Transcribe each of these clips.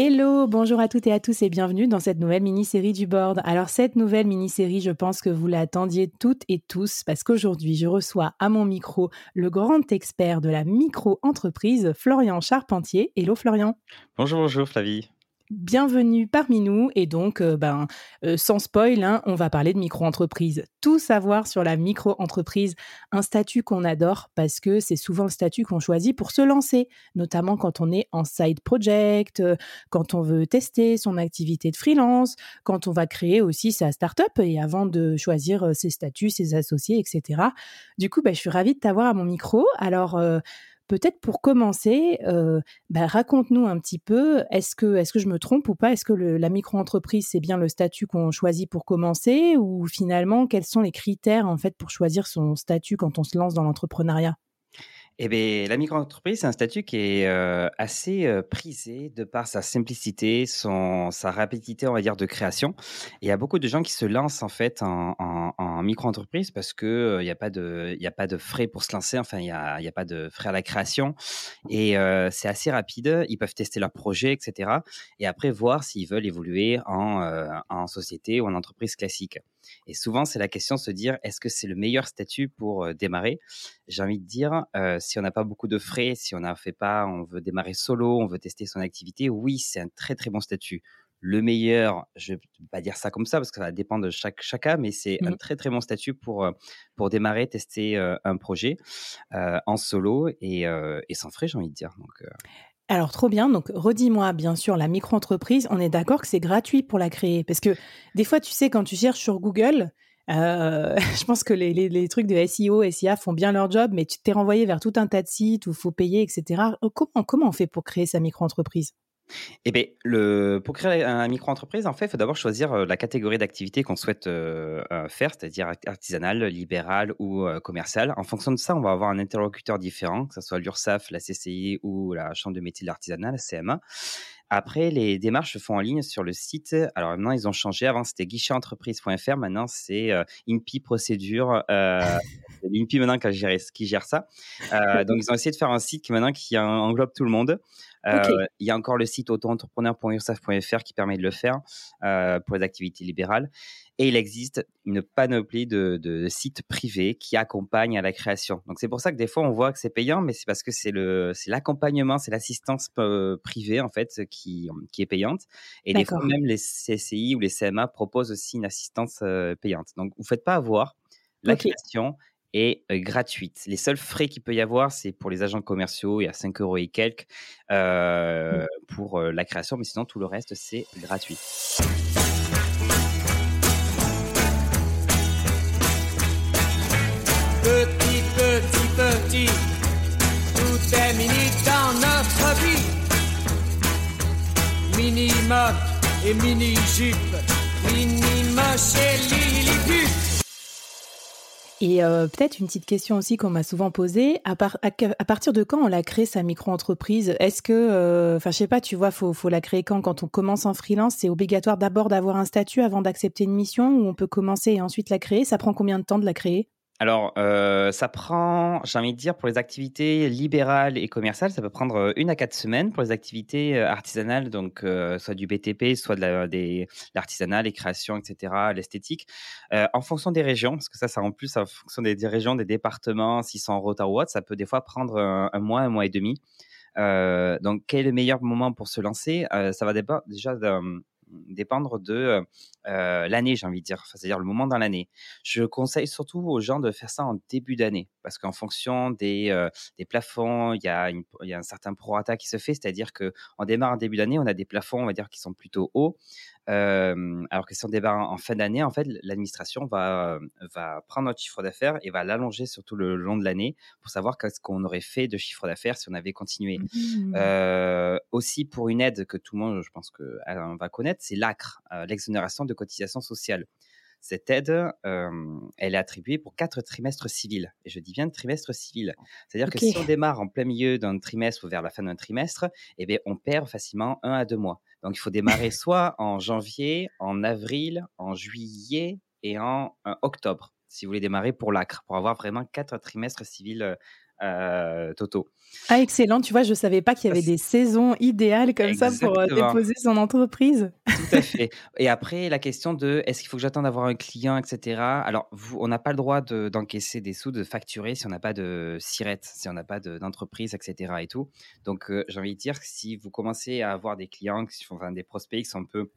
Hello, bonjour à toutes et à tous et bienvenue dans cette nouvelle mini-série du board. Alors cette nouvelle mini-série, je pense que vous l'attendiez toutes et tous parce qu'aujourd'hui, je reçois à mon micro le grand expert de la micro-entreprise, Florian Charpentier. Hello Florian. Bonjour, bonjour Flavie bienvenue parmi nous. Et donc, euh, ben, euh, sans spoil, hein, on va parler de micro-entreprise. Tout savoir sur la micro-entreprise, un statut qu'on adore parce que c'est souvent le statut qu'on choisit pour se lancer, notamment quand on est en side project, euh, quand on veut tester son activité de freelance, quand on va créer aussi sa startup et avant de choisir ses statuts, ses associés, etc. Du coup, ben, je suis ravie de t'avoir à mon micro. Alors, Peut-être pour commencer, euh, bah, raconte-nous un petit peu, est-ce que, je me trompe ou pas? Est-ce que la micro-entreprise, c'est bien le statut qu'on choisit pour commencer? Ou finalement, quels sont les critères en fait pour choisir son statut quand on se lance dans l'entrepreneuriat? Eh bien, la micro-entreprise, c'est un statut qui est assez prisé de par sa simplicité, son, sa rapidité, on va dire, de création. il y a beaucoup de gens qui se lancent en fait en, en, micro-entreprise parce qu'il n'y a, pas de, a pas de frais pour se lancer, enfin, il n'y a, a, pas de frais à la création. Et c'est assez rapide, ils peuvent tester leur projet, etc. Et après, voir s'ils veulent évoluer en, en société ou en entreprise classique. Et souvent, c'est la question de se dire, est-ce que c'est le meilleur statut pour démarrer? J'ai envie de dire, si on n'a pas beaucoup de frais, si on n'a fait pas, on veut démarrer solo, on veut tester son activité, oui, c'est un très très bon statut. Le meilleur, je ne vais pas dire ça comme ça parce que ça dépend de chaque, cas, mais c'est un mmh. très très bon statut pour, pour démarrer, tester un projet en solo et, et sans frais, j'ai envie de dire. Donc, alors, trop bien. Donc, redis-moi, bien sûr, la micro-entreprise, on est d'accord que c'est gratuit pour la créer. Parce que des fois, tu sais, quand tu cherches sur Google, euh, je pense que les, trucs de SEO, SIA font bien leur job, mais tu t'es renvoyé vers tout un tas de sites où il faut payer, etc. Comment, comment on fait pour créer sa micro-entreprise? Eh bien, pour créer un micro-entreprise, en fait, il faut d'abord choisir la catégorie d'activité qu'on souhaite faire, c'est-à-dire artisanale, libérale ou commerciale. En fonction de ça, on va avoir un interlocuteur différent, que ce soit l'URSSAF, la CCI ou la Chambre de métier de l'artisanat, la CMA. Après, les démarches se font en ligne sur le site. Alors maintenant, ils ont changé. Avant, c'était guichtetentreprise.fr. Maintenant, c'est INPI Procédure. Euh, L'INPI maintenant qui gère, ça. donc, ils ont essayé de faire un site qui maintenant qui englobe tout le monde. Euh, il y a encore le site auto-entrepreneur.ursaf.fr qui permet de le faire euh, pour les activités libérales. Et il existe une panoplie de, sites privés qui accompagnent à la création. Donc c'est pour ça que des fois on voit que c'est payant, mais c'est parce que c'est le c'est l'accompagnement, c'est l'assistance euh, privée en fait qui, qui est payante. Et des fois même les CCI ou les CMA proposent aussi une assistance payante. Donc vous faites pas avoir. La création est gratuite. Les seuls frais qu'il peut y avoir, c'est pour les agents commerciaux, il y a 5 euros et quelques mmh. pour la création, mais sinon tout le reste, c'est gratuit. Petit, petit, petit, tout est mini dans notre vie. Mini mode et mini jupe, mini moche et Et peut-être une petite question aussi qu'on m'a souvent posée. À, partir de quand on l'a créé sa micro-entreprise? Est-ce que, enfin, je sais pas, tu vois, faut, faut la créer quand? Quand on commence en freelance, c'est obligatoire d'abord d'avoir un statut avant d'accepter une mission ou on peut commencer et ensuite la créer? Ça prend combien de temps de la créer? Alors, euh, ça prend, j'ai envie de dire, pour les activités libérales et commerciales, ça peut prendre euh, une à quatre semaines. Pour les activités euh, artisanales, donc soit du BTP, soit de l'artisanat, les créations, etc., l'esthétique, en fonction des régions, parce que ça, ça en plus, en fonction des, régions, des départements, s'ils sont en retard ou autre, ça peut des fois prendre un, mois, un mois et demi. donc, quel est le meilleur moment pour se lancer? Ça va déjà dépendre de l'année, j'ai envie de dire, c'est-à-dire le moment dans l'année. Je conseille surtout aux gens de faire ça en début d'année, parce qu'en fonction des, des plafonds, il y, a il y a un certain prorata qui se fait, c'est-à-dire qu'on démarre en début d'année, on a des plafonds, on va dire, qui sont plutôt hauts, alors que si on démarre en fin d'année, en fait, l'administration va, va prendre notre chiffre d'affaires et va l'allonger sur tout le long de l'année pour savoir qu'est-ce qu'on aurait fait de chiffre d'affaires si on avait continué. Mmh. aussi, pour une aide que tout le monde, je pense qu'on va connaître, c'est l'ACRE, l'exonération de cotisation sociale. Cette aide, elle est attribuée pour quatre trimestres civils. Et je dis bien trimestre civil. C'est-à-dire que si on démarre en plein milieu d'un trimestre ou vers la fin d'un trimestre, eh bien, on perd facilement un à deux mois. Donc, il faut démarrer soit en janvier, en avril, en juillet et en octobre, si vous voulez démarrer pour l'ACRE, pour avoir vraiment quatre trimestres civils euh, Toto. Ah, excellent. Tu vois, je ne savais pas qu'il y avait des saisons idéales comme ça pour euh, déposer son entreprise. Tout à fait. Et après, la question de est-ce qu'il faut que j'attende d'avoir un client, etc. Alors, vous, on n'a pas le droit d'encaisser des sous, de facturer si on n'a pas de SIRET, si on n'a pas d'entreprise, etc. Et tout. Donc, euh, j'ai envie de dire que si vous commencez à avoir des clients, enfin, des prospects qui sont un peu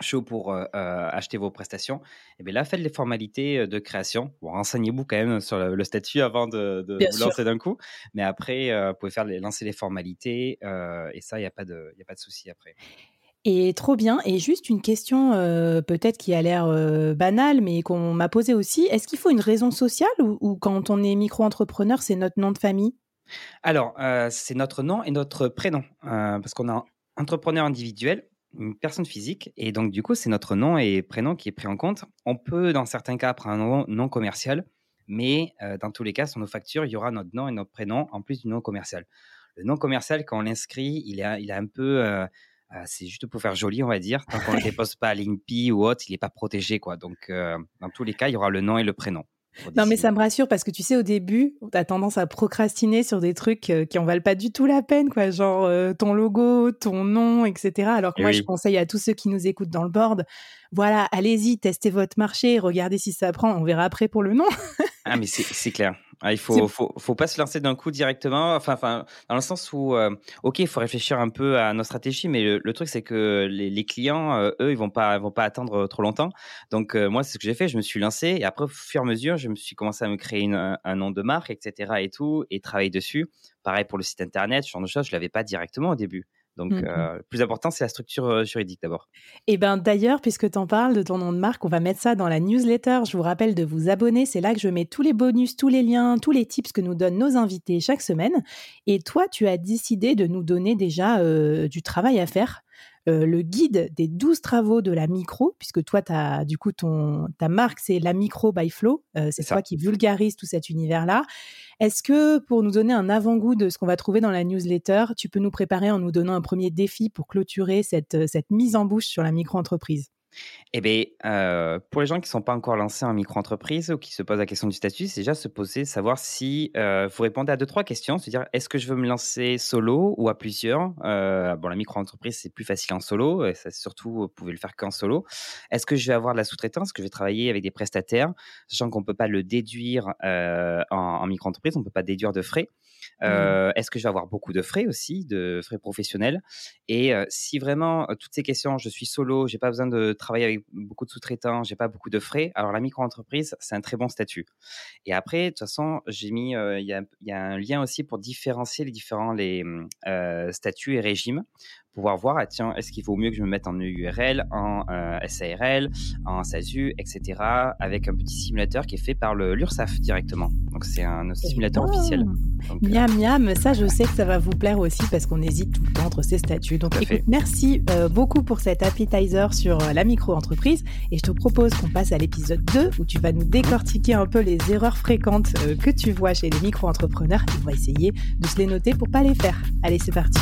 chaud pour euh, euh, acheter vos prestations, et eh bien là, faites les formalités de création. Bon, renseignez-vous quand même sur le, statut avant de, vous lancer d'un coup. Mais après, vous pouvez faire les, lancer les formalités et ça, il n'y a pas de, y a pas de souci après. Et trop bien. Et juste une question peut-être qui a l'air banale, mais qu'on m'a posée aussi. Est-ce qu'il faut une raison sociale ou, quand on est micro-entrepreneur, c'est notre nom de famille? Alors, c'est notre nom et notre prénom. parce qu'on est entrepreneur individuel une personne physique. Et donc, du coup, c'est notre nom et prénom qui est pris en compte. On peut, dans certains cas, prendre un nom, commercial, mais euh, dans tous les cas, sur nos factures, il y aura notre nom et notre prénom en plus du nom commercial. Le nom commercial, quand on l'inscrit, il est, il est un peu. Euh, euh, c'est juste pour faire joli, on va dire. Tant qu'on ne dépose pas à l'INPI ou autre, il n'est pas protégé. quoi. Donc, dans tous les cas, il y aura le nom et le prénom. Non, mais ça me rassure parce que tu sais, au début, tu as tendance à procrastiner sur des trucs euh, qui en valent pas du tout la peine, quoi. Genre euh, ton logo, ton nom, etc. Alors que moi, je conseille à tous ceux qui nous écoutent dans le board, voilà, allez-y, testez votre marché, regardez si ça prend. On verra après pour le nom. ah, mais c'est clair. Ah, il faut, faut, faut, pas se lancer d'un coup directement. Enfin, enfin, dans le sens où, euh, ok, il faut réfléchir un peu à nos stratégies, mais le, truc c'est que les, clients, euh, eux, ils vont pas, vont pas attendre trop longtemps. Donc euh, moi, c'est ce que j'ai fait. Je me suis lancé et après, au fur et à mesure, je me suis commencé à me créer un, nom de marque, etc. et tout, et travailler dessus. Pareil pour le site internet, ce genre de choses, je l'avais pas directement au début. Donc, mmh le plus important, c'est la structure juridique d'abord. Et ben d'ailleurs, puisque tu en parles de ton nom de marque, on va mettre ça dans la newsletter. Je vous rappelle de vous abonner. C'est là que je mets tous les bonus, tous les liens, tous les tips que nous donnent nos invités chaque semaine. Et toi, tu as décidé de nous donner déjà du travail à faire. Le guide des 12 travaux de la micro, puisque toi, as, du coup, ton, ta marque, c'est la micro by Flow. c'est toi qui vulgarise tout cet univers-là. Est-ce que pour nous donner un avant-goût de ce qu'on va trouver dans la newsletter, tu peux nous préparer en nous donnant un premier défi pour clôturer cette, cette mise en bouche sur la micro-entreprise? Eh bien, euh, pour les gens qui ne sont pas encore lancés en micro-entreprise ou qui se posent la question du statut, c'est déjà se poser, savoir si euh, vous répondez à deux, trois questions, se dire est-ce que je veux me lancer solo ou à plusieurs? Euh, Bon, la micro-entreprise, c'est plus facile en solo, et ça, surtout, vous pouvez le faire qu'en solo. Est-ce que je vais avoir de la sous-traitance? Est-ce que je vais travailler avec des prestataires, sachant qu'on ne peut pas le déduire en, en micro-entreprise, on ne peut pas déduire de frais Mmh. Est-ce que je vais avoir beaucoup de frais aussi, de frais professionnels? Et si vraiment toutes ces questions, je suis solo, j'ai pas besoin de travailler avec beaucoup de sous-traitants, j'ai pas beaucoup de frais, alors la micro-entreprise, c'est un très bon statut. Et après, de toute façon, j'ai mis, il y, a, un lien aussi pour différencier les différents les, mmh, statuts et régimes pouvoir voir, ah, tiens, est-ce qu'il vaut mieux que je me mette en URL, en SARL, en SASU, etc., avec un petit simulateur qui est fait par l'URSAF directement. Donc c'est un simulateur officiel. miam, miam, ça je sais que ça va vous plaire aussi parce qu'on hésite tout le temps entre ces statuts. Donc écoute, merci beaucoup pour cet appetizer sur la micro-entreprise et je te propose qu'on passe à l'épisode 2 où tu vas nous décortiquer un peu les erreurs fréquentes que tu vois chez les micro-entrepreneurs et on va essayer de se les noter pour pas les faire. Allez, c'est parti.